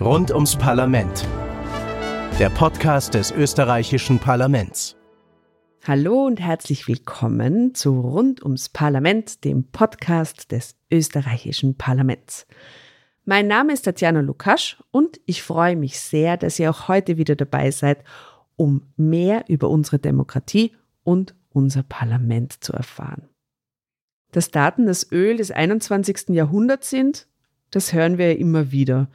Rund ums Parlament. Der Podcast des österreichischen Parlaments. Hallo und herzlich willkommen zu Rund ums Parlament, dem Podcast des österreichischen Parlaments. Mein Name ist Tatjana Lukasch und ich freue mich sehr, dass ihr auch heute wieder dabei seid, um mehr über unsere Demokratie und unser Parlament zu erfahren. Dass Daten das Öl des 21. Jahrhunderts sind, das hören wir immer wieder.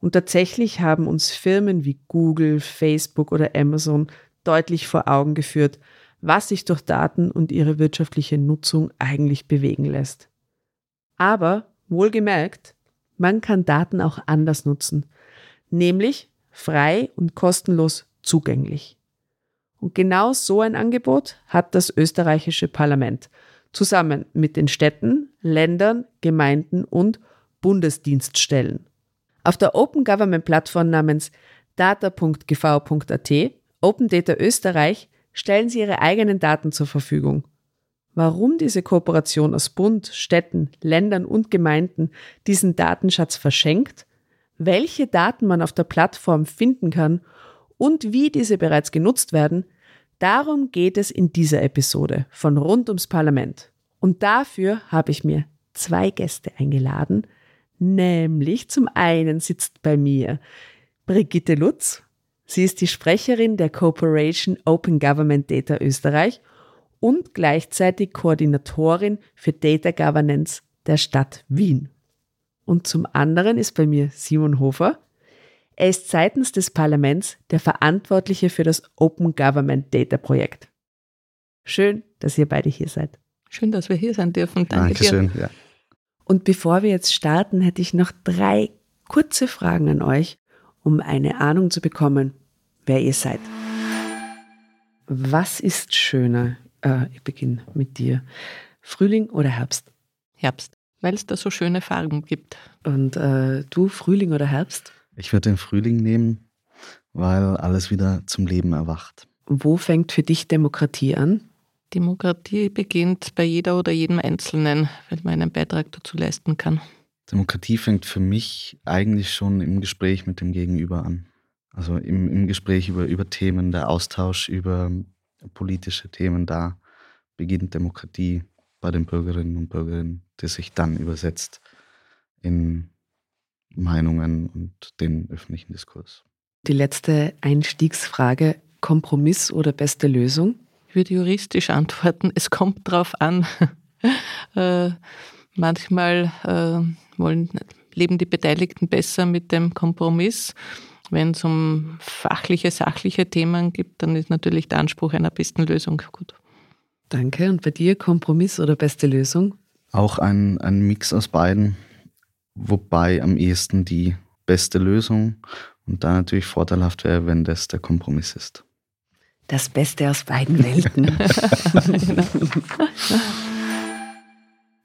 Und tatsächlich haben uns Firmen wie Google, Facebook oder Amazon deutlich vor Augen geführt, was sich durch Daten und ihre wirtschaftliche Nutzung eigentlich bewegen lässt. Aber, wohlgemerkt, man kann Daten auch anders nutzen, nämlich frei und kostenlos zugänglich. Und genau so ein Angebot hat das österreichische Parlament zusammen mit den Städten, Ländern, Gemeinden und Bundesdienststellen. Auf der Open Government Plattform namens data.gv.at, Open Data Österreich, stellen sie ihre eigenen Daten zur Verfügung. Warum diese Kooperation aus Bund, Städten, Ländern und Gemeinden diesen Datenschatz verschenkt, welche Daten man auf der Plattform finden kann und wie diese bereits genutzt werden, darum geht es in dieser Episode von Rund ums Parlament. Und dafür habe ich mir zwei Gäste eingeladen, Nämlich zum einen sitzt bei mir Brigitte Lutz. Sie ist die Sprecherin der Corporation Open Government Data Österreich und gleichzeitig Koordinatorin für Data Governance der Stadt Wien. Und zum anderen ist bei mir Simon Hofer. Er ist seitens des Parlaments der Verantwortliche für das Open Government Data Projekt. Schön, dass ihr beide hier seid. Schön, dass wir hier sein dürfen. Danke Dankeschön, dir. Ja. Und bevor wir jetzt starten, hätte ich noch drei kurze Fragen an euch, um eine Ahnung zu bekommen, wer ihr seid. Was ist schöner? Äh, ich beginne mit dir. Frühling oder Herbst? Herbst, weil es da so schöne Farben gibt. Und äh, du, Frühling oder Herbst? Ich würde den Frühling nehmen, weil alles wieder zum Leben erwacht. Wo fängt für dich Demokratie an? Demokratie beginnt bei jeder oder jedem Einzelnen, wenn man einen Beitrag dazu leisten kann. Demokratie fängt für mich eigentlich schon im Gespräch mit dem Gegenüber an. Also im, im Gespräch über, über Themen, der Austausch über politische Themen, da beginnt Demokratie bei den Bürgerinnen und Bürgern, die sich dann übersetzt in Meinungen und den öffentlichen Diskurs. Die letzte Einstiegsfrage, Kompromiss oder beste Lösung? Ich würde juristisch antworten, es kommt drauf an. äh, manchmal äh, wollen, leben die Beteiligten besser mit dem Kompromiss. Wenn es um fachliche, sachliche Themen gibt, dann ist natürlich der Anspruch einer besten Lösung gut. Danke. Und bei dir Kompromiss oder beste Lösung? Auch ein, ein Mix aus beiden, wobei am ehesten die beste Lösung und da natürlich vorteilhaft wäre, wenn das der Kompromiss ist. Das Beste aus beiden Welten.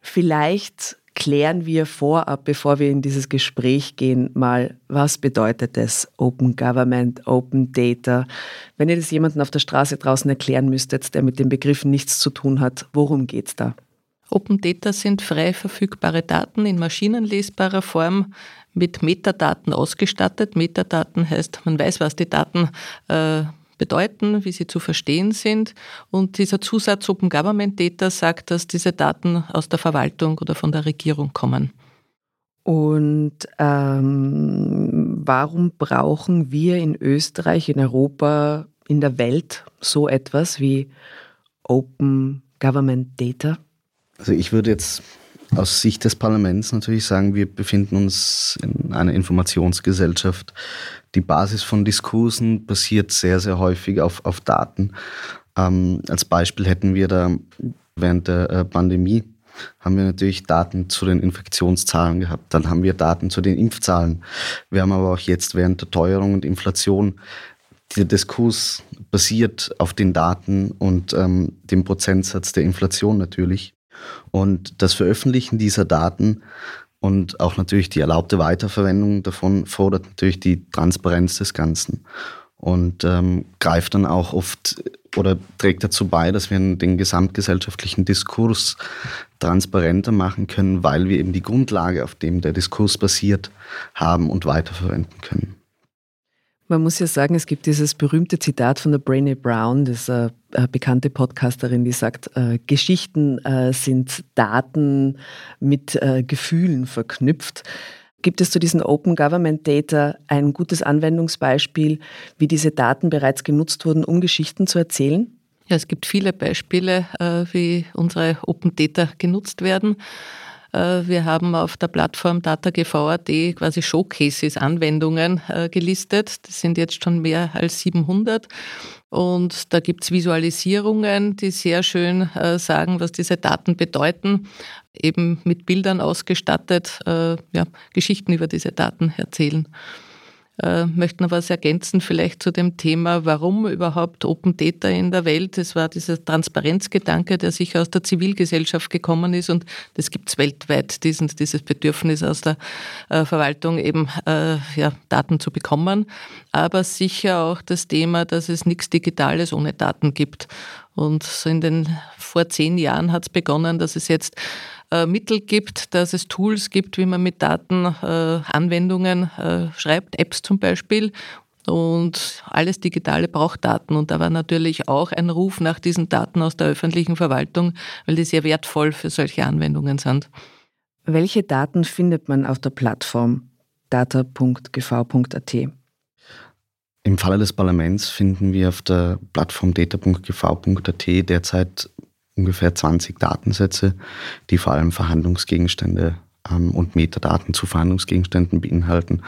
Vielleicht klären wir vorab, bevor wir in dieses Gespräch gehen, mal, was bedeutet es Open Government, Open Data? Wenn ihr das jemandem auf der Straße draußen erklären müsstet, der mit den Begriffen nichts zu tun hat, worum geht es da? Open Data sind frei verfügbare Daten in maschinenlesbarer Form mit Metadaten ausgestattet. Metadaten heißt, man weiß, was die Daten äh, bedeuten, wie sie zu verstehen sind. Und dieser Zusatz Open Government Data sagt, dass diese Daten aus der Verwaltung oder von der Regierung kommen. Und ähm, warum brauchen wir in Österreich, in Europa, in der Welt so etwas wie Open Government Data? Also ich würde jetzt aus Sicht des Parlaments natürlich sagen, wir befinden uns in einer Informationsgesellschaft. Die Basis von Diskursen basiert sehr, sehr häufig auf, auf Daten. Ähm, als Beispiel hätten wir da während der äh, Pandemie haben wir natürlich Daten zu den Infektionszahlen gehabt. Dann haben wir Daten zu den Impfzahlen. Wir haben aber auch jetzt während der Teuerung und Inflation der Diskurs basiert auf den Daten und ähm, dem Prozentsatz der Inflation natürlich. Und das Veröffentlichen dieser Daten und auch natürlich die erlaubte Weiterverwendung davon fordert natürlich die Transparenz des Ganzen. und ähm, greift dann auch oft oder trägt dazu bei, dass wir den gesamtgesellschaftlichen Diskurs transparenter machen können, weil wir eben die Grundlage, auf dem der Diskurs basiert, haben und weiterverwenden können. Man muss ja sagen, es gibt dieses berühmte Zitat von der Brainy Brown, das ist eine, eine bekannte Podcasterin, die sagt, äh, Geschichten äh, sind Daten mit äh, Gefühlen verknüpft. Gibt es zu diesen Open Government Data ein gutes Anwendungsbeispiel, wie diese Daten bereits genutzt wurden, um Geschichten zu erzählen? Ja, es gibt viele Beispiele, äh, wie unsere Open Data genutzt werden. Äh, wir haben auf der Plattform DataGV.at quasi Showcases, Anwendungen äh, gelistet. Das sind jetzt schon mehr als 700. Und da gibt es Visualisierungen, die sehr schön äh, sagen, was diese Daten bedeuten, eben mit Bildern ausgestattet, ja, Geschichten über diese Daten erzählen äh, möchte noch was ergänzen, vielleicht zu dem Thema, warum überhaupt Open Data in der Welt. Es war dieser Transparenzgedanke, der sicher aus der Zivilgesellschaft gekommen ist und das gibt es weltweit, diesen, dieses Bedürfnis aus der äh, Verwaltung eben äh, ja, Daten zu bekommen. Aber sicher auch das Thema, dass es nichts Digitales ohne Daten gibt. Und so in den vor zehn Jahren hat es begonnen, dass es jetzt äh, Mittel gibt, dass es Tools gibt, wie man mit Daten äh, Anwendungen äh, schreibt, Apps zum Beispiel. Und alles Digitale braucht Daten. Und da war natürlich auch ein Ruf nach diesen Daten aus der öffentlichen Verwaltung, weil die sehr wertvoll für solche Anwendungen sind. Welche Daten findet man auf der Plattform data.gv.at? Im Falle des Parlaments finden wir auf der Plattform data.gv.at derzeit ungefähr 20 Datensätze, die vor allem Verhandlungsgegenstände ähm, und Metadaten zu Verhandlungsgegenständen beinhalten.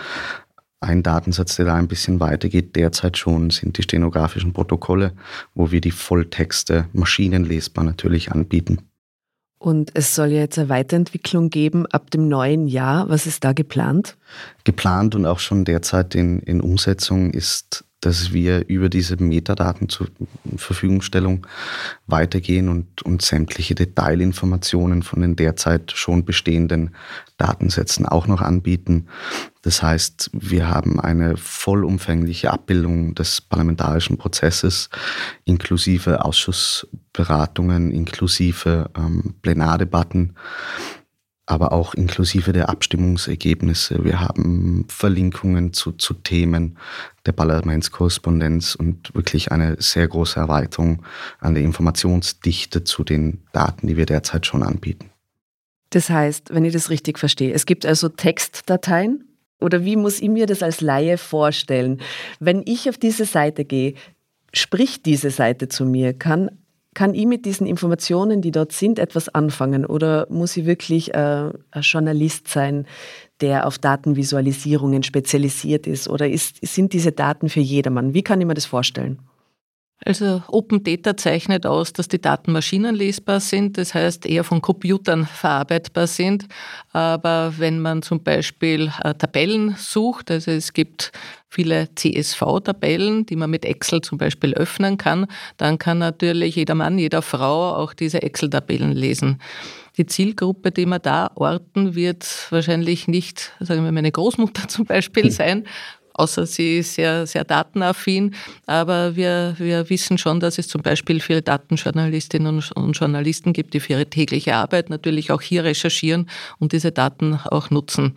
Ein Datensatz, der da ein bisschen weitergeht, derzeit schon, sind die stenografischen Protokolle, wo wir die Volltexte maschinenlesbar natürlich anbieten. Und es soll ja jetzt eine Weiterentwicklung geben ab dem neuen Jahr. Was ist da geplant? Geplant und auch schon derzeit in, in Umsetzung ist dass wir über diese Metadaten zur Verfügungstellung weitergehen und, und sämtliche Detailinformationen von den derzeit schon bestehenden Datensätzen auch noch anbieten. Das heißt, wir haben eine vollumfängliche Abbildung des parlamentarischen Prozesses inklusive Ausschussberatungen, inklusive ähm, Plenardebatten aber auch inklusive der Abstimmungsergebnisse. Wir haben Verlinkungen zu, zu Themen der Parlamentskorrespondenz und wirklich eine sehr große Erweiterung an der Informationsdichte zu den Daten, die wir derzeit schon anbieten. Das heißt, wenn ich das richtig verstehe, es gibt also Textdateien oder wie muss ich mir das als Laie vorstellen? Wenn ich auf diese Seite gehe, spricht diese Seite zu mir, kann kann ich mit diesen Informationen, die dort sind, etwas anfangen oder muss ich wirklich äh, ein Journalist sein, der auf Datenvisualisierungen spezialisiert ist oder ist, sind diese Daten für jedermann? Wie kann ich mir das vorstellen? Also Open Data zeichnet aus, dass die Daten maschinenlesbar sind, das heißt eher von Computern verarbeitbar sind. Aber wenn man zum Beispiel äh, Tabellen sucht, also es gibt viele CSV-Tabellen, die man mit Excel zum Beispiel öffnen kann, dann kann natürlich jeder Mann, jeder Frau auch diese Excel-Tabellen lesen. Die Zielgruppe, die man da orten, wird wahrscheinlich nicht, sagen wir meine Großmutter zum Beispiel sein, außer sie ist sehr, sehr datenaffin. Aber wir, wir wissen schon, dass es zum Beispiel viele Datenjournalistinnen und Journalisten gibt, die für ihre tägliche Arbeit natürlich auch hier recherchieren und diese Daten auch nutzen.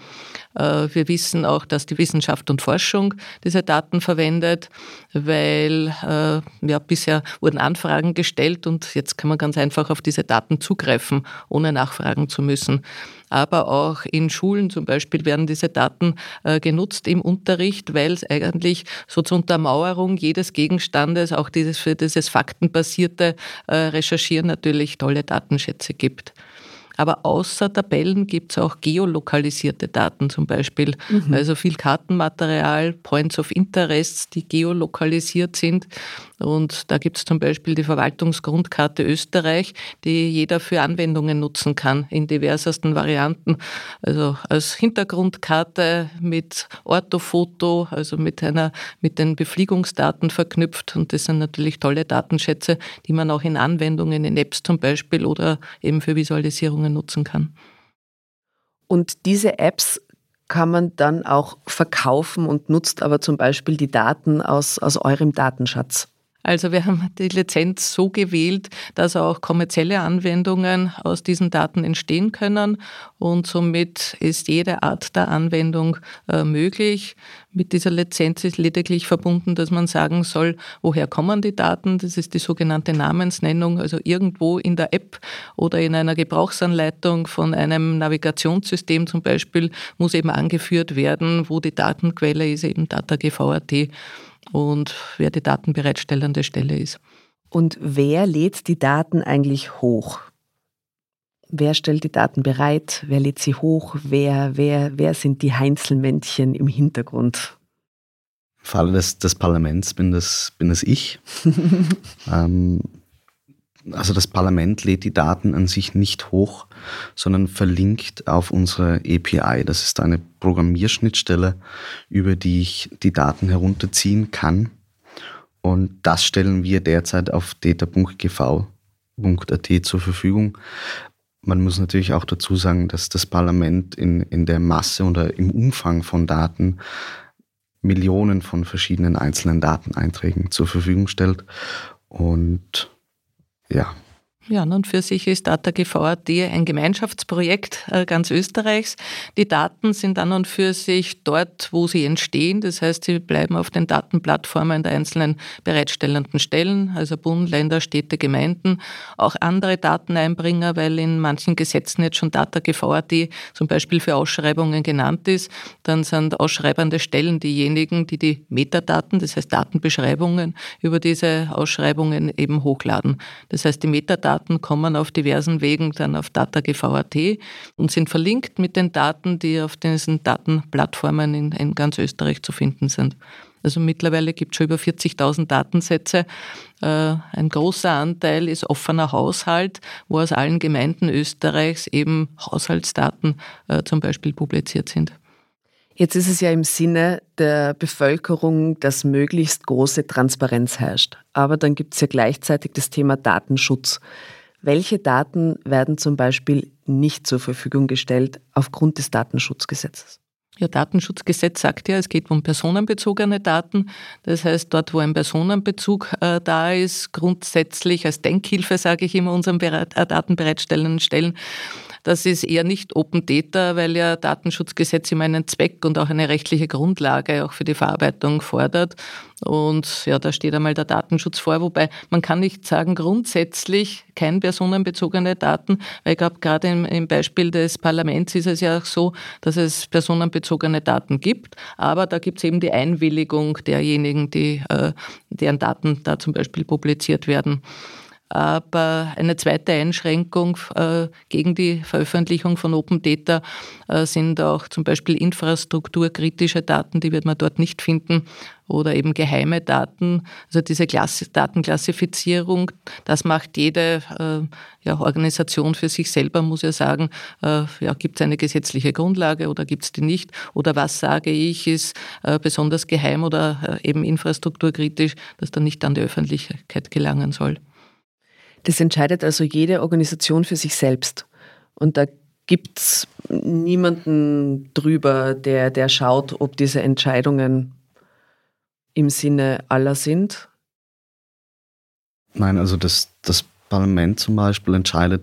Äh, wir wissen auch, dass die Wissenschaft und Forschung diese Daten verwendet, weil äh, ja, bisher wurden Anfragen gestellt und jetzt kann man ganz einfach auf diese Daten zugreifen, ohne nachfragen zu müssen aber auch in Schulen zum Beispiel werden diese Daten äh, genutzt im Unterricht, weil es eigentlich so zur Untermauerung jedes Gegenstandes, auch dieses für dieses faktenbasierte äh, Recherchieren natürlich tolle Datenschätze gibt. Aber außer Tabellen gibt es auch geolokalisierte Daten zum Beispiel. Mhm. Also viel Kartenmaterial, Points of Interest, die geolokalisiert sind. Und da gibt es zum Beispiel die Verwaltungsgrundkarte Österreich, die jeder für Anwendungen nutzen kann in diversesten Varianten. Also als Hintergrundkarte mit Orthofoto, also mit einer, mit den Befliegungsdaten verknüpft. Und das sind natürlich tolle Datenschätze, die man auch in Anwendungen, in Apps zum Beispiel oder eben für Visualisierungen nutzen kann. Und diese Apps kann man dann auch verkaufen und nutzt aber zum Beispiel die Daten aus, aus eurem Datenschatz. Also wir haben die Lizenz so gewählt, dass auch kommerzielle Anwendungen aus diesen Daten entstehen können und somit ist jede Art der Anwendung äh, möglich. Mit dieser Lizenz ist lediglich verbunden, dass man sagen soll, woher kommen die Daten. Das ist die sogenannte Namensnennung. Also irgendwo in der App oder in einer Gebrauchsanleitung von einem Navigationssystem zum Beispiel muss eben angeführt werden, wo die Datenquelle ist, eben DataGV.at und wer die datenbereitstellende Stelle ist. Und wer lädt die Daten eigentlich hoch? Wer stellt die Daten bereit? Wer lädt sie hoch? Wer, wer, wer sind die Heinzelmännchen im Hintergrund? Im Falle des, des Parlaments bin das, bin das ich. ähm, also das Parlament lädt die Daten an sich nicht hoch, sondern verlinkt auf unsere API. Das ist eine Programmierschnittstelle, über die ich die Daten herunterziehen kann. Und das stellen wir derzeit auf data.gv.at zur Verfügung. Man muss natürlich auch dazu sagen, dass das Parlament in, in der Masse oder im Umfang von Daten Millionen von verschiedenen einzelnen Dateneinträgen zur Verfügung stellt. Und ja. Ja, nun für sich ist DataGV.at ein Gemeinschaftsprojekt äh, ganz Österreichs. Die Daten sind dann und für sich dort, wo sie entstehen. Das heißt, sie bleiben auf den Datenplattformen der einzelnen bereitstellenden Stellen, also Bund, Länder, Städte, Gemeinden, auch andere Dateneinbringer, weil in manchen Gesetzen jetzt schon DataGV.at zum Beispiel für Ausschreibungen genannt ist. Dann sind ausschreibende Stellen diejenigen, die die Metadaten, das heißt Datenbeschreibungen über diese Ausschreibungen eben hochladen. Das heißt, die Metadaten Daten kommen auf diversen Wegen dann auf DataGV.at und sind verlinkt mit den Daten, die auf diesen Datenplattformen in, in ganz Österreich zu finden sind. Also mittlerweile gibt es schon über 40.000 Datensätze. Äh, ein großer Anteil ist offener Haushalt, wo aus allen Gemeinden Österreichs eben Haushaltsdaten äh, zum Beispiel publiziert sind. Jetzt ist es ja im Sinne der Bevölkerung, dass möglichst große Transparenz herrscht. Aber dann gibt es ja gleichzeitig das Thema Datenschutz. Welche Daten werden zum Beispiel nicht zur Verfügung gestellt aufgrund des Datenschutzgesetzes? Ja, Datenschutzgesetz sagt ja, es geht um personenbezogene Daten. Das heißt, dort, wo ein Personenbezug äh, da ist, grundsätzlich als Denkhilfe, sage ich immer, unseren Bereit äh, datenbereitstellenden Stellen, das ist eher nicht Open Data, weil ja Datenschutzgesetz immer einen Zweck und auch eine rechtliche Grundlage auch für die Verarbeitung fordert. Und ja, da steht einmal der Datenschutz vor, wobei man kann nicht sagen, grundsätzlich kein personenbezogene Daten, weil ich glaube, gerade im, im Beispiel des Parlaments ist es ja auch so, dass es personenbezogene Daten gibt, aber da gibt es eben die Einwilligung derjenigen, die, äh, deren Daten da zum Beispiel publiziert werden. Aber eine zweite Einschränkung äh, gegen die Veröffentlichung von Open Data äh, sind auch zum Beispiel infrastrukturkritische Daten, die wird man dort nicht finden, oder eben geheime Daten. Also diese Datenklassifizierung, das macht jede äh, ja, Organisation für sich selber, muss ja sagen, ja, gibt es eine gesetzliche Grundlage oder gibt es die nicht? Oder was sage ich, ist besonders geheim oder eben infrastrukturkritisch, dass dann nicht an die Öffentlichkeit gelangen soll. Das entscheidet also jede Organisation für sich selbst. Und da gibt es niemanden drüber, der, der schaut, ob diese Entscheidungen im Sinne aller sind. Nein, also das, das Parlament zum Beispiel entscheidet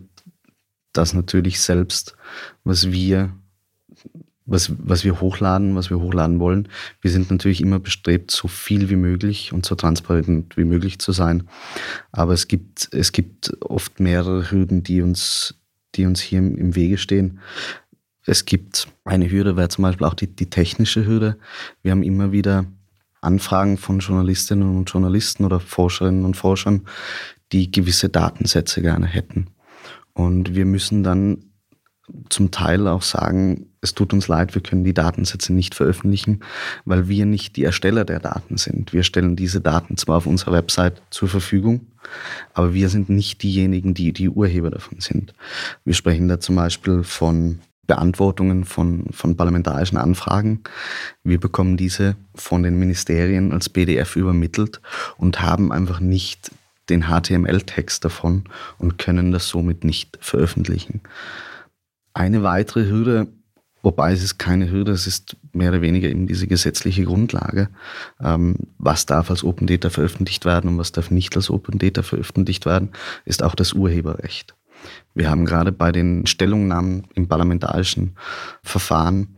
das natürlich selbst, was wir was, was wir hochladen, was wir hochladen wollen. Wir sind natürlich immer bestrebt, so viel wie möglich und so transparent wie möglich zu sein. Aber es gibt, es gibt oft mehrere Hürden, die uns, die uns hier im Wege stehen. Es gibt eine Hürde, wäre zum Beispiel auch die, die technische Hürde. Wir haben immer wieder Anfragen von Journalistinnen und Journalisten oder Forscherinnen und Forschern, die gewisse Datensätze gerne hätten. Und wir müssen dann zum Teil auch sagen, es tut uns leid, wir können die Datensätze nicht veröffentlichen, weil wir nicht die Ersteller der Daten sind. Wir stellen diese Daten zwar auf unserer Website zur Verfügung, aber wir sind nicht diejenigen, die die Urheber davon sind. Wir sprechen da zum Beispiel von Beantwortungen von, von parlamentarischen Anfragen. Wir bekommen diese von den Ministerien als PDF übermittelt und haben einfach nicht den HTML-Text davon und können das somit nicht veröffentlichen. Eine weitere Hürde Wobei es ist keine Hürde, es ist mehr oder weniger eben diese gesetzliche Grundlage. Ähm, was darf als Open Data veröffentlicht werden und was darf nicht als Open Data veröffentlicht werden, ist auch das Urheberrecht. Wir haben gerade bei den Stellungnahmen im parlamentarischen Verfahren,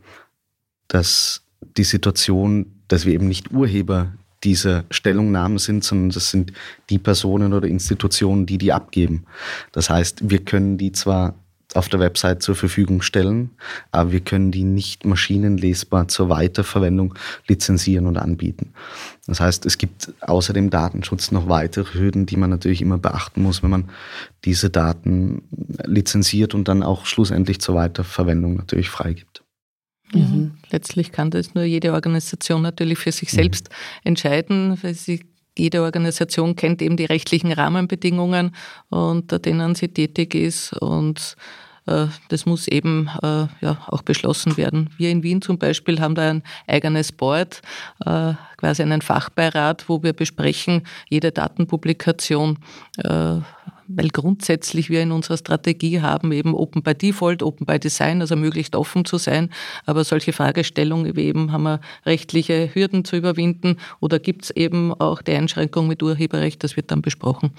dass die Situation, dass wir eben nicht Urheber dieser Stellungnahmen sind, sondern das sind die Personen oder Institutionen, die die abgeben. Das heißt, wir können die zwar auf der Website zur Verfügung stellen, aber wir können die nicht maschinenlesbar zur Weiterverwendung lizenzieren und anbieten. Das heißt, es gibt außer dem Datenschutz noch weitere Hürden, die man natürlich immer beachten muss, wenn man diese Daten lizenziert und dann auch schlussendlich zur Weiterverwendung natürlich freigibt. Mhm. Letztlich kann das nur jede Organisation natürlich für sich mhm. selbst entscheiden, weil sie jede Organisation kennt eben die rechtlichen Rahmenbedingungen, unter denen sie tätig ist und äh, das muss eben äh, ja, auch beschlossen werden. Wir in Wien zum Beispiel haben da ein eigenes Board, äh, quasi einen Fachbeirat, wo wir besprechen jede Datenpublikation weil grundsätzlich wir in unserer Strategie haben, eben Open by Default, Open by Design, also möglichst offen zu sein. Aber solche Fragestellungen wie eben, haben wir rechtliche Hürden zu überwinden oder gibt es eben auch die Einschränkung mit Urheberrecht, das wird dann besprochen.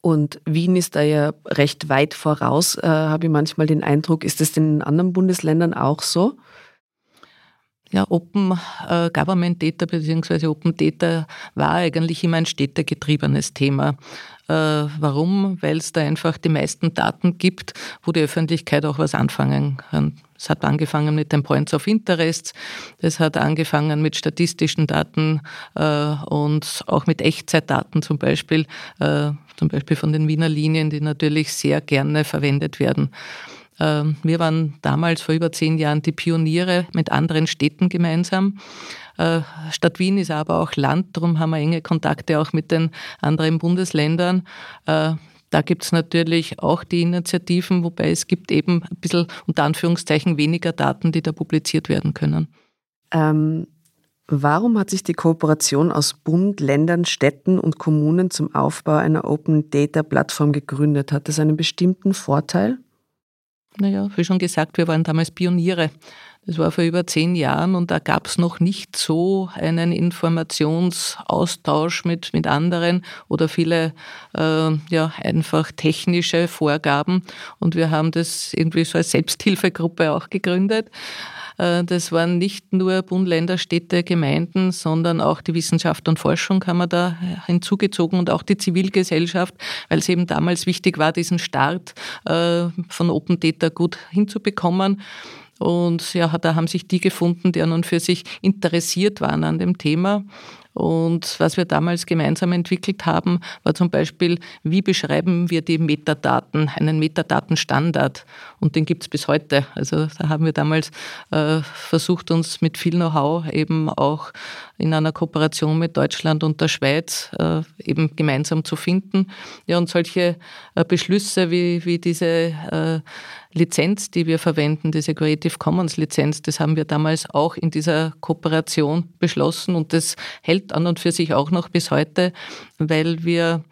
Und Wien ist da ja recht weit voraus, äh, habe ich manchmal den Eindruck. Ist das in anderen Bundesländern auch so? Ja, Open äh, Government Data bzw. Open Data war eigentlich immer ein städtegetriebenes Thema. Äh, warum? Weil es da einfach die meisten Daten gibt, wo die Öffentlichkeit auch was anfangen kann. Es hat angefangen mit den Points of Interest, es hat angefangen mit statistischen Daten äh, und auch mit Echtzeitdaten zum Beispiel, äh, zum Beispiel von den Wiener Linien, die natürlich sehr gerne verwendet werden. Ähm, wir waren damals vor über zehn Jahren die Pioniere mit anderen Städten gemeinsam. Äh, Stadt Wien ist aber auch Land, darum haben wir enge Kontakte auch mit den anderen Bundesländern. Äh, da gibt es natürlich auch die Initiativen, wobei es gibt eben ein bisschen unter Anführungszeichen weniger Daten, die da publiziert werden können. Ähm, warum hat sich die Kooperation aus Bund, Ländern, Städten und Kommunen zum Aufbau einer Open Data Plattform gegründet? Hat das einen bestimmten Vorteil? Naja, wie schon gesagt, wir waren damals Pioniere. Das war vor über zehn Jahren und da gab es noch nicht so einen Informationsaustausch mit, mit anderen oder viele äh, ja, einfach technische Vorgaben. Und wir haben das irgendwie so als Selbsthilfegruppe auch gegründet. Äh, das waren nicht nur Bund, Länder, Städte, Gemeinden, sondern auch die Wissenschaft und Forschung haben wir da hinzugezogen und auch die Zivilgesellschaft, weil es eben damals wichtig war, diesen Start äh, von Open Data gut hinzubekommen. Und ja, da haben sich die gefunden, die an und für sich interessiert waren an dem Thema. Und was wir damals gemeinsam entwickelt haben, war zum Beispiel, wie beschreiben wir die Metadaten, einen Metadatenstandard. Und den gibt es bis heute. Also da haben wir damals äh, versucht, uns mit viel Know-how eben auch in einer Kooperation mit Deutschland und der Schweiz äh, eben gemeinsam zu finden. Ja, und solche äh, Beschlüsse wie, wie diese äh, Lizenz, die wir verwenden, diese Creative Commons Lizenz, das haben wir damals auch in dieser Kooperation beschlossen und das hält an und für sich auch noch bis heute, weil wir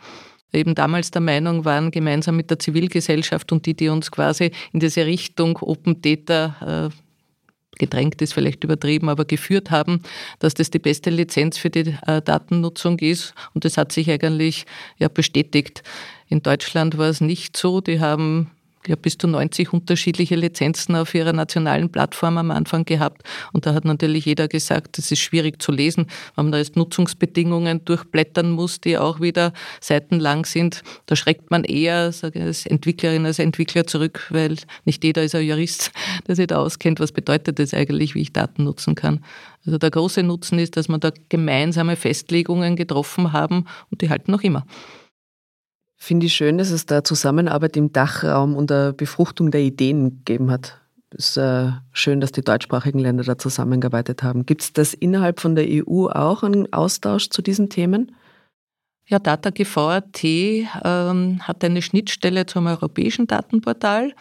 eben damals der Meinung waren, gemeinsam mit der Zivilgesellschaft und die, die uns quasi in diese Richtung Open Data äh, gedrängt ist vielleicht übertrieben, aber geführt haben, dass das die beste Lizenz für die äh, Datennutzung ist. Und das hat sich eigentlich ja bestätigt. In Deutschland war es nicht so. Die haben glaube, bis zu 90 unterschiedliche Lizenzen auf ihrer nationalen Plattform am Anfang gehabt. Und da hat natürlich jeder gesagt, das ist schwierig zu lesen, weil man da jetzt Nutzungsbedingungen durchblättern muss, die auch wieder seitenlang sind. Da schreckt man eher sage ich, als Entwicklerin, als Entwickler zurück, weil nicht jeder ist ein Jurist, der sich da auskennt, was bedeutet das eigentlich, wie ich Daten nutzen kann. Also der große Nutzen ist, dass wir da gemeinsame Festlegungen getroffen haben und die halten noch immer. Finde ich schön, dass es da Zusammenarbeit im Dachraum und der Befruchtung der Ideen gegeben hat. Es ist äh, schön, dass die deutschsprachigen Länder da zusammengearbeitet haben. Gibt es das innerhalb von der EU auch, einen Austausch zu diesen Themen? Ja, DataGV.at ähm, hat eine Schnittstelle zum europäischen Datenportal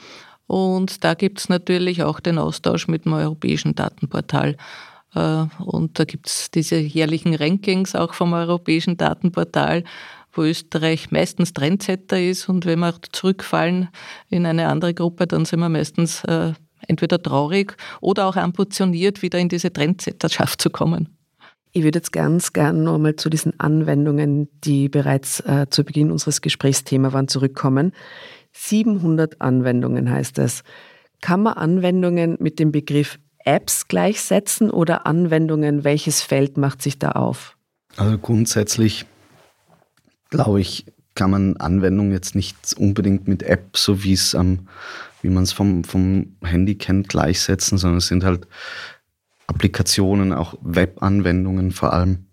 und da gibt es natürlich auch den Austausch mit dem europäischen Datenportal. Äh, und da gibt es diese jährlichen Rankings auch vom europäischen Datenportal wo Österreich meistens Trendsetter ist und wenn wir zurückfallen in eine andere Gruppe, dann sind wir meistens äh, entweder traurig oder auch ambitioniert, wieder in diese Trendsetterschaft zu kommen. Ich würde jetzt ganz gern nochmal zu diesen Anwendungen, die bereits äh, zu Beginn unseres Gesprächsthema waren, zurückkommen. 700 Anwendungen heißt es. Kann man Anwendungen mit dem Begriff Apps gleichsetzen oder Anwendungen? Welches Feld macht sich da auf? Also grundsätzlich glaube ich, kann man Anwendungen jetzt nicht unbedingt mit App, so wie es ähm, wie man es vom, vom Handy kennt, gleichsetzen, sondern es sind halt Applikationen, auch Webanwendungen vor allem.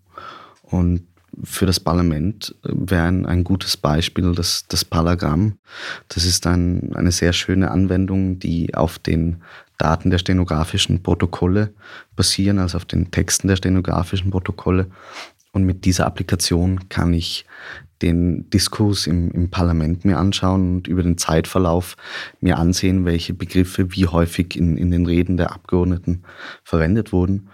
Und für das Parlament wäre ein, ein gutes Beispiel das, das Palagramm. Das ist ein, eine sehr schöne Anwendung, die auf den Daten der stenografischen Protokolle basieren, also auf den Texten der stenografischen Protokolle. Und mit dieser Applikation kann ich den Diskurs im, im Parlament mir anschauen und über den Zeitverlauf mir ansehen, welche Begriffe wie häufig in, in den Reden der Abgeordneten verwendet wurden.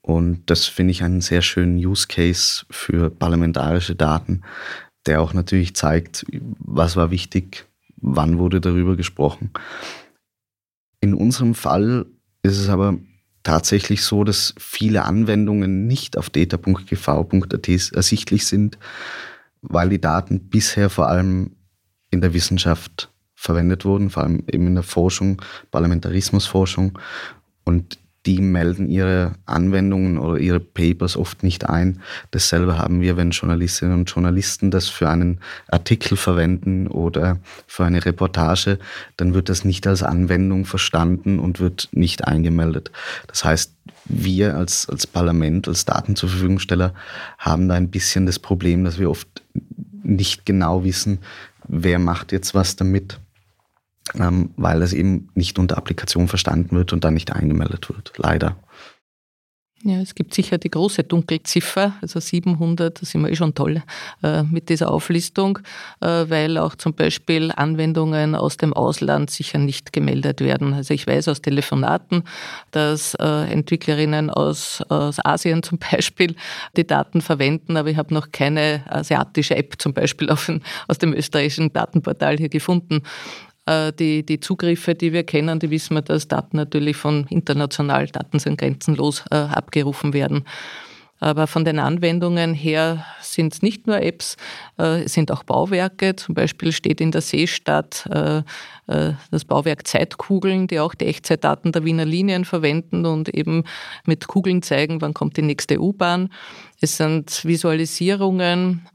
Und das finde ich einen sehr schönen Use Case für parlamentarische Daten, der auch natürlich zeigt, was war wichtig, wann wurde darüber gesprochen. In unserem Fall ist es aber tatsächlich so, dass viele Anwendungen nicht auf data.gv.at ersichtlich sind, weil die Daten bisher vor allem in der Wissenschaft verwendet wurden, vor allem eben in der Forschung, Parlamentarismusforschung. Und die melden ihre Anwendungen oder ihre Papers oft nicht ein. Dasselbe haben wir, wenn Journalistinnen und Journalisten das für einen Artikel verwenden oder für eine Reportage, dann wird das nicht als Anwendung verstanden und wird nicht eingemeldet. Das heißt, wir als, als Parlament, als Verfügungsteller haben da ein bisschen das Problem, dass wir oft nicht genau wissen, wer macht jetzt was damit ähm, weil es eben nicht unter Applikation verstanden wird und dann nicht eingemeldet wird. Leider. Ja, es gibt sicher die große Dunkelziffer, also 700, das sind wir eh schon toll äh, mit dieser Auflistung, äh, weil auch zum Beispiel Anwendungen aus dem Ausland sicher nicht gemeldet werden. Also ich weiß aus Telefonaten, dass äh, Entwicklerinnen aus, aus Asien zum Beispiel die Daten verwenden, aber ich habe noch keine asiatische App zum Beispiel auf, aus dem österreichischen Datenportal hier gefunden. Äh, die, die Zugriffe, die wir kennen, die wissen wir, dass Daten natürlich von international, Daten sind grenzenlos äh, abgerufen werden. Aber von den Anwendungen her sind es nicht nur Apps, äh, es sind auch Bauwerke. Zum Beispiel steht in der Seestadt äh, äh, das Bauwerk Zeitkugeln, die auch die Echtzeitdaten der Wiener Linien verwenden und eben mit Kugeln zeigen, wann kommt die nächste U-Bahn. Es sind Visualisierungen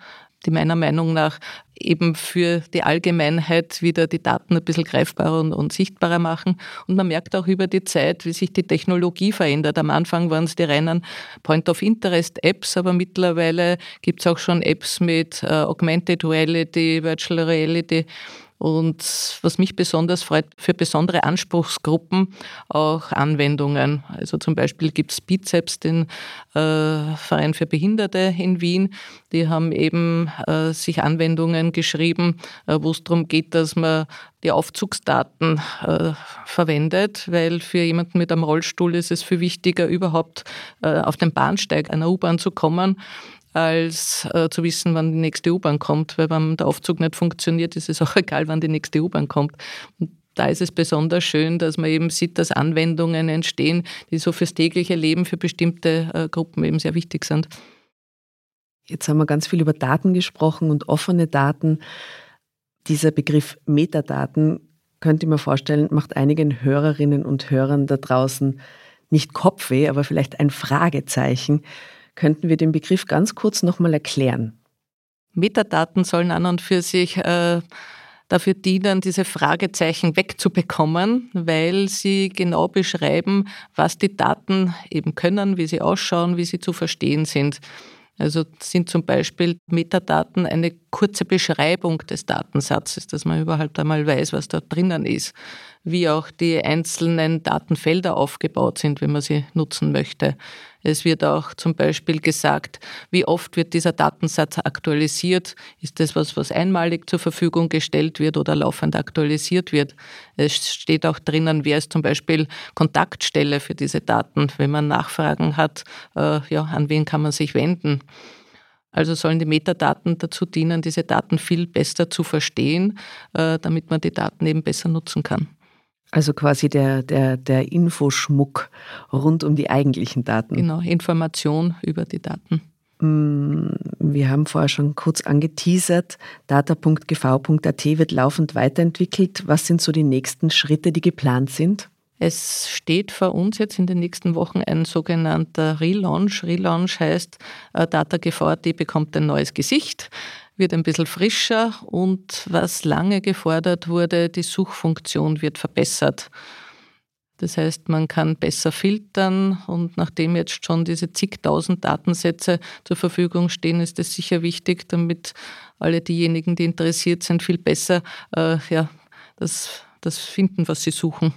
die meiner Meinung nach eben für die Allgemeinheit wieder die Daten ein bisschen greifbarer und, und, sichtbarer machen. Und man merkt auch über die Zeit, wie sich die Technologie verändert. Am Anfang waren es die reinen Point-of-Interest-Apps, aber mittlerweile gibt es auch schon Apps mit äh, Augmented Reality, Virtual Reality und was mich besonders freut, für besondere Anspruchsgruppen auch Anwendungen. Also zum Beispiel gibt es Bizeps, den äh, Verein für Behinderte in Wien. Die haben eben äh, sich Anwendungen geschrieben, äh, wo es darum geht, dass man die Aufzugsdaten äh, verwendet, weil für jemanden mit einem Rollstuhl ist es viel wichtiger, überhaupt äh, auf den Bahnsteig einer U-Bahn zu kommen als äh, zu wissen, wann die nächste U-Bahn kommt, weil wenn der Aufzug nicht funktioniert, ist es auch egal, wann die nächste U-Bahn kommt. Und da ist es besonders schön, dass man eben sieht, dass Anwendungen entstehen, die so fürs tägliche Leben für bestimmte äh, Gruppen eben sehr wichtig sind. Jetzt haben wir ganz viel über Daten gesprochen und offene Daten. Dieser Begriff Metadaten, könnte ich mir vorstellen, macht einigen Hörerinnen und Hörern da draußen nicht Kopfweh, aber vielleicht ein Fragezeichen. Könnten wir den Begriff ganz kurz nochmal erklären? Metadaten sollen an und für sich äh, dafür dienen, diese Fragezeichen wegzubekommen, weil sie genau beschreiben, was die Daten eben können, wie sie ausschauen, wie sie zu verstehen sind. Also sind zum Beispiel Metadaten eine kurze Beschreibung des Datensatzes, dass man überhaupt einmal weiß, was da drinnen ist, wie auch die einzelnen Datenfelder aufgebaut sind, wenn man sie nutzen möchte. Es wird auch zum Beispiel gesagt, wie oft wird dieser Datensatz aktualisiert. Ist das was, was einmalig zur Verfügung gestellt wird oder laufend aktualisiert wird? Es steht auch drinnen, wer ist zum Beispiel Kontaktstelle für diese Daten, wenn man Nachfragen hat, äh, ja, an wen kann man sich wenden? Also sollen die Metadaten dazu dienen, diese Daten viel besser zu verstehen, äh, damit man die Daten eben besser nutzen kann. Also quasi der, der, der Infoschmuck rund um die eigentlichen Daten. Genau, Information über die Daten. Mm, wir haben vorher schon kurz angeteasert, data.gv.at wird laufend weiterentwickelt. Was sind so die nächsten Schritte, die geplant sind? Es steht vor uns jetzt in den nächsten Wochen ein sogenannter Relaunch. Relaunch heißt, äh, DataGV.at bekommt ein neues Gesicht, wird ein bisschen frischer und was lange gefordert wurde, die Suchfunktion wird verbessert. Das heißt, man kann besser filtern und nachdem jetzt schon diese zigtausend Datensätze zur Verfügung stehen, ist es sicher wichtig, damit alle diejenigen, die interessiert sind, viel besser äh, ja, das, das finden, was sie suchen.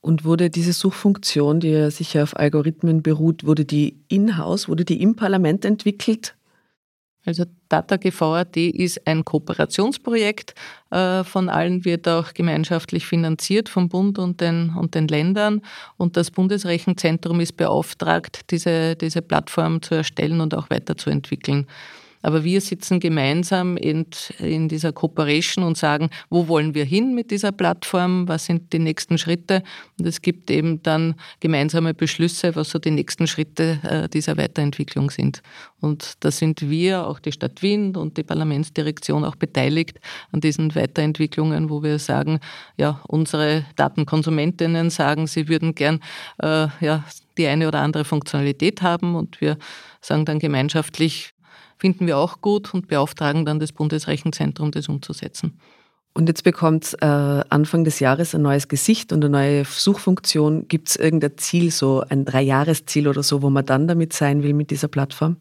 Und wurde diese Suchfunktion, die ja sicher auf Algorithmen beruht, wurde die in-house, wurde die im Parlament entwickelt? Also DataGV.at ist ein Kooperationsprojekt. Äh, von allen wird auch gemeinschaftlich finanziert vom Bund und den, und den Ländern. Und das Bundesrechenzentrum ist beauftragt, diese, diese Plattform zu erstellen und auch weiterzuentwickeln. Aber wir sitzen gemeinsam in, in dieser Cooperation und sagen, wo wollen wir hin mit dieser Plattform, was sind die nächsten Schritte. Und es gibt eben dann gemeinsame Beschlüsse, was so die nächsten Schritte äh, dieser Weiterentwicklung sind. Und da sind wir, auch die Stadt Wien und die Parlamentsdirektion auch beteiligt an diesen Weiterentwicklungen, wo wir sagen, ja, unsere Datenkonsumentinnen sagen, sie würden gern äh, ja, die eine oder andere Funktionalität haben und wir sagen dann gemeinschaftlich, finden wir auch gut und beauftragen dann das Bundesrechenzentrum, das umzusetzen. Und jetzt bekommt äh, Anfang des Jahres ein neues Gesicht und eine neue Suchfunktion. Gibt es irgendein Ziel, so ein Dreijahresziel oder so, wo man dann damit sein will mit dieser Plattform?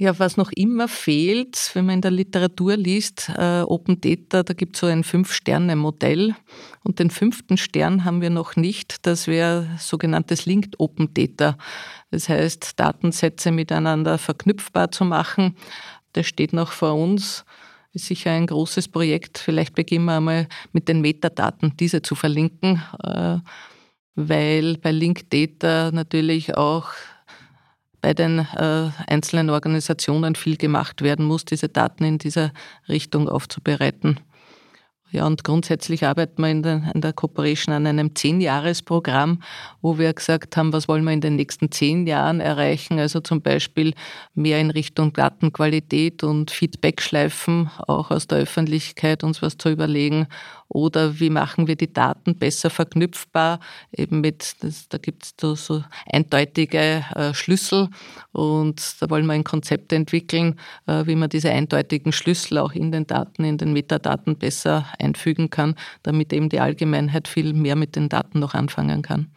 Ja, was noch immer fehlt, wenn man in der Literatur liest, äh, Open Data, da gibt es so ein Fünf-Sterne-Modell. Und den fünften Stern haben wir noch nicht. Das wäre sogenanntes Linked Open Data. Das heißt, Datensätze miteinander verknüpfbar zu machen. Das steht noch vor uns. Ist sicher ein großes Projekt. Vielleicht beginnen wir einmal mit den Metadaten, diese zu verlinken, äh, weil bei Linked Data natürlich auch bei den äh, einzelnen Organisationen viel gemacht werden muss, diese Daten in dieser Richtung aufzubereiten. Ja, und grundsätzlich arbeiten wir in der, in der Cooperation an einem Zehn-Jahres-Programm, wo wir gesagt haben, was wollen wir in den nächsten zehn Jahren erreichen. Also zum Beispiel mehr in Richtung Datenqualität und Feedback-Schleifen, auch aus der Öffentlichkeit uns was zu überlegen oder wie machen wir die Daten besser verknüpfbar, eben mit, das, da gibt es so, so, eindeutige äh, Schlüssel und da wollen wir ein Konzept entwickeln, äh, wie man diese eindeutigen Schlüssel auch in den Daten, in den Metadaten besser einfügen kann, damit eben die Allgemeinheit viel mehr mit den Daten noch anfangen kann.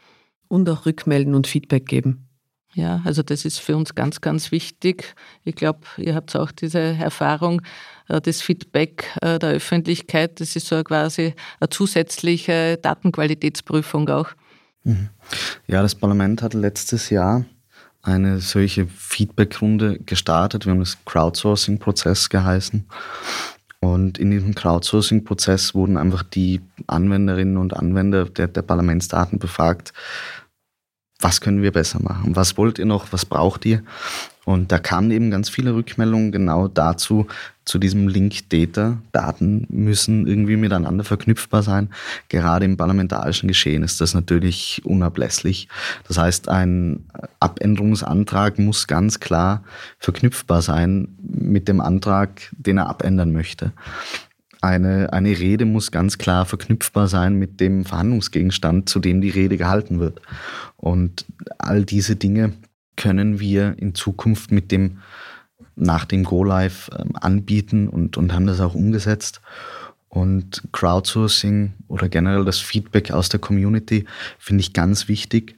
Und auch rückmelden und Feedback geben. Ja, also das ist für uns ganz, ganz wichtig. Ich glaube, ihr habt auch diese Erfahrung, äh, das Feedback äh, der Öffentlichkeit, das ist so quasi eine zusätzliche Datenqualitätsprüfung auch. Mhm. Ja, das Parlament hat letztes Jahr eine solche Feedbackrunde gestartet. Wir haben das Crowdsourcing-Prozess geheißen. Und in diesem Crowdsourcing-Prozess wurden einfach die Anwenderinnen und Anwender der, der Parlamentsdaten befragt, was können wir besser machen? Was wollt ihr noch? Was braucht ihr? Und da kamen eben ganz viele Rückmeldungen genau dazu, zu diesem Link Data. Daten müssen irgendwie miteinander verknüpfbar sein. Gerade im parlamentarischen Geschehen ist das natürlich unablässlich. Das heißt, ein Abänderungsantrag muss ganz klar verknüpfbar sein mit dem Antrag, den er abändern möchte. Eine, eine Rede muss ganz klar verknüpfbar sein mit dem Verhandlungsgegenstand, zu dem die Rede gehalten wird. Und all diese Dinge können wir in Zukunft mit dem nach dem Go Live ähm, anbieten und, und haben das auch umgesetzt. Und Crowdsourcing oder generell das Feedback aus der Community finde ich ganz wichtig,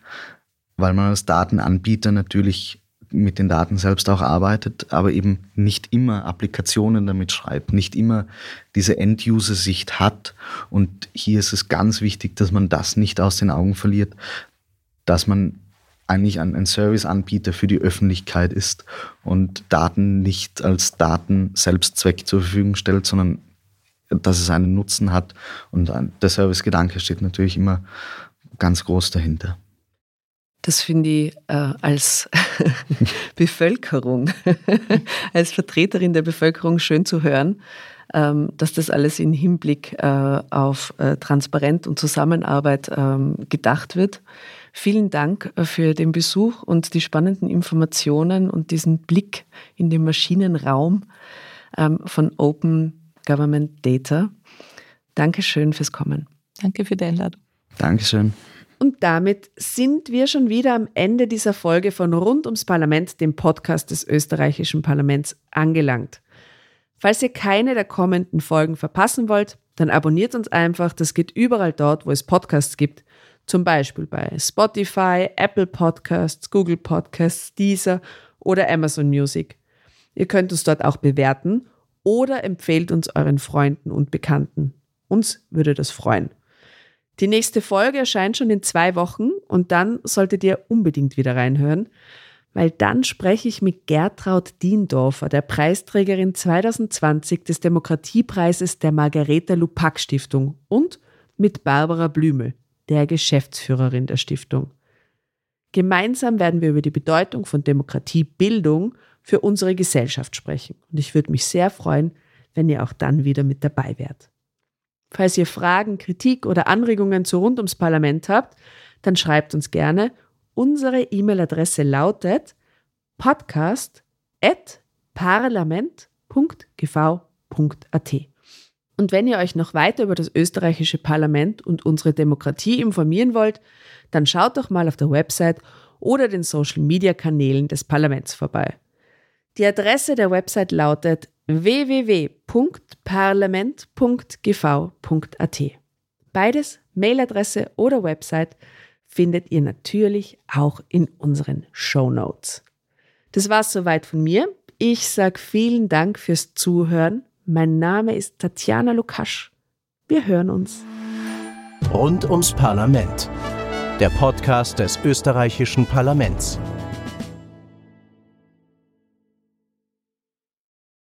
weil man als Datenanbieter natürlich mit den Daten selbst auch arbeitet, aber eben nicht immer Applikationen damit schreibt, nicht immer diese End-User-Sicht hat. Und hier ist es ganz wichtig, dass man das nicht aus den Augen verliert, dass man eigentlich ein, ein Serviceanbieter für die Öffentlichkeit ist und Daten nicht als Daten-Selbstzweck zur Verfügung stellt, sondern dass es einen Nutzen hat. Und der Servicegedanke steht natürlich immer ganz groß dahinter. Das finde ich äh, als Bevölkerung, als Vertreterin der Bevölkerung schön zu hören, ähm, dass das alles in Hinblick äh, auf äh, Transparenz und Zusammenarbeit ähm, gedacht wird. Vielen Dank äh, für den Besuch und die spannenden Informationen und diesen Blick in den Maschinenraum ähm, von Open Government Data. Dankeschön fürs Kommen. Danke für die Einladung. Dankeschön. Und damit sind wir schon wieder am Ende dieser Folge von Rund ums Parlament, dem Podcast des österreichischen Parlaments, angelangt. Falls ihr keine der kommenden Folgen verpassen wollt, dann abonniert uns einfach. Das geht überall dort, wo es Podcasts gibt. Zum Beispiel bei Spotify, Apple Podcasts, Google Podcasts, Deezer oder Amazon Music. Ihr könnt uns dort auch bewerten oder empfehlt uns euren Freunden und Bekannten. Uns würde das freuen. Die nächste Folge erscheint schon in zwei Wochen und dann solltet ihr unbedingt wieder reinhören, weil dann spreche ich mit Gertraud Diendorfer, der Preisträgerin 2020 des Demokratiepreises der Margareta Lupac Stiftung und mit Barbara Blümel, der Geschäftsführerin der Stiftung. Gemeinsam werden wir über die Bedeutung von Demokratiebildung für unsere Gesellschaft sprechen und ich würde mich sehr freuen, wenn ihr auch dann wieder mit dabei wärt. Falls ihr Fragen, Kritik oder Anregungen zu rund ums Parlament habt, dann schreibt uns gerne. Unsere E-Mail-Adresse lautet podcast.parlament.gv.at. Und wenn ihr euch noch weiter über das österreichische Parlament und unsere Demokratie informieren wollt, dann schaut doch mal auf der Website oder den Social-Media-Kanälen des Parlaments vorbei. Die Adresse der Website lautet www.parlament.gv.at. Beides, Mailadresse oder Website, findet ihr natürlich auch in unseren Show Notes. Das war's soweit von mir. Ich sage vielen Dank fürs Zuhören. Mein Name ist Tatjana Lukasch. Wir hören uns. Rund ums Parlament. Der Podcast des österreichischen Parlaments.